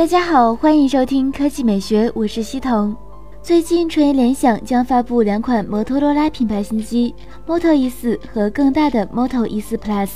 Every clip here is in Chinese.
大家好，欢迎收听科技美学，我是西彤。最近，传言联想将发布两款摩托罗拉品牌新机：Moto E4 和更大的 Moto E4 Plus。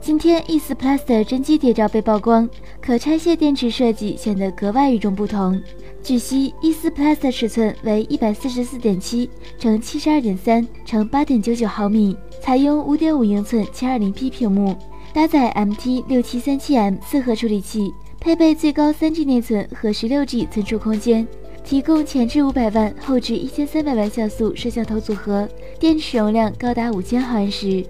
今天，E4 Plus 的真机谍照被曝光，可拆卸电池设计显得格外与众不同。据悉，E4 Plus 的尺寸为一百四十四点七乘七十二点三乘八点九九毫米，采用五点五英寸七二零 P 屏幕，搭载 MT 六七三七 M 四核处理器，配备最高三 G 内存和十六 G 存储空间，提供前置五百万、后置一千三百万像素摄像头组合，电池容量高达五千毫安时。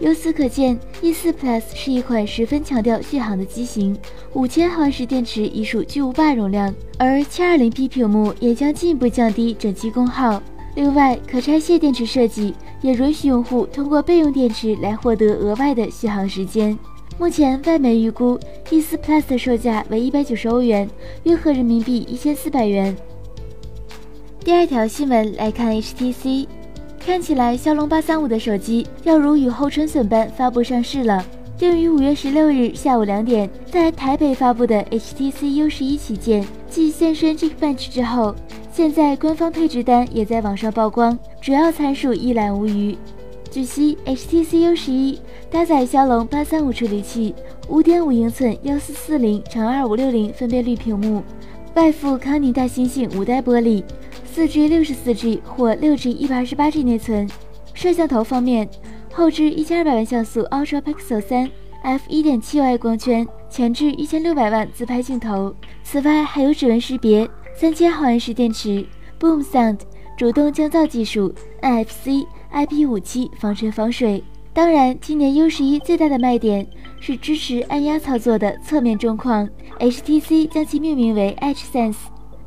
由此可见，E4 Plus 是一款十分强调续航的机型，五千毫安时电池已属巨无霸容量，而 720P 屏幕也将进一步降低整机功耗。另外，可拆卸电池设计也允许用户通过备用电池来获得额外的续航时间。目前，外媒预估 E4 Plus 的售价为一百九十欧元，约合人民币一千四百元。第二条新闻来看 HTC。看起来骁龙八三五的手机要如雨后春笋般发布上市了。定于五月十六日下午两点在台北发布的 HTC U 十一旗舰，继现身 Geekbench 之后，现在官方配置单也在网上曝光，主要参数一览无余。据悉，HTC U 十一搭载骁龙八三五处理器，五点五英寸幺四四零乘二五六零分辨率屏幕，外附康宁大猩猩五代玻璃。四 G 六十四 G 或六 G 一百二十八 G 内存。摄像头方面，后置一千二百万像素 Ultra Pixel 三 f 一点七 y 光圈，前置一千六百万自拍镜头。此外还有指纹识别，三千毫安时电池，Boom Sound 主动降噪技术，NFC IP 五七防尘防水。当然，今年 U 十一最大的卖点是支持按压操作的侧面中框，HTC 将其命名为 Edge Sense。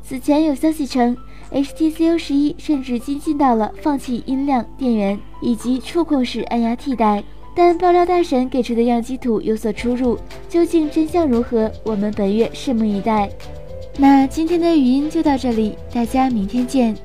此前有消息称。HTC U 十一甚至精进到了放弃音量、电源以及触控式按压替代，但爆料大神给出的样机图有所出入，究竟真相如何？我们本月拭目以待。那今天的语音就到这里，大家明天见。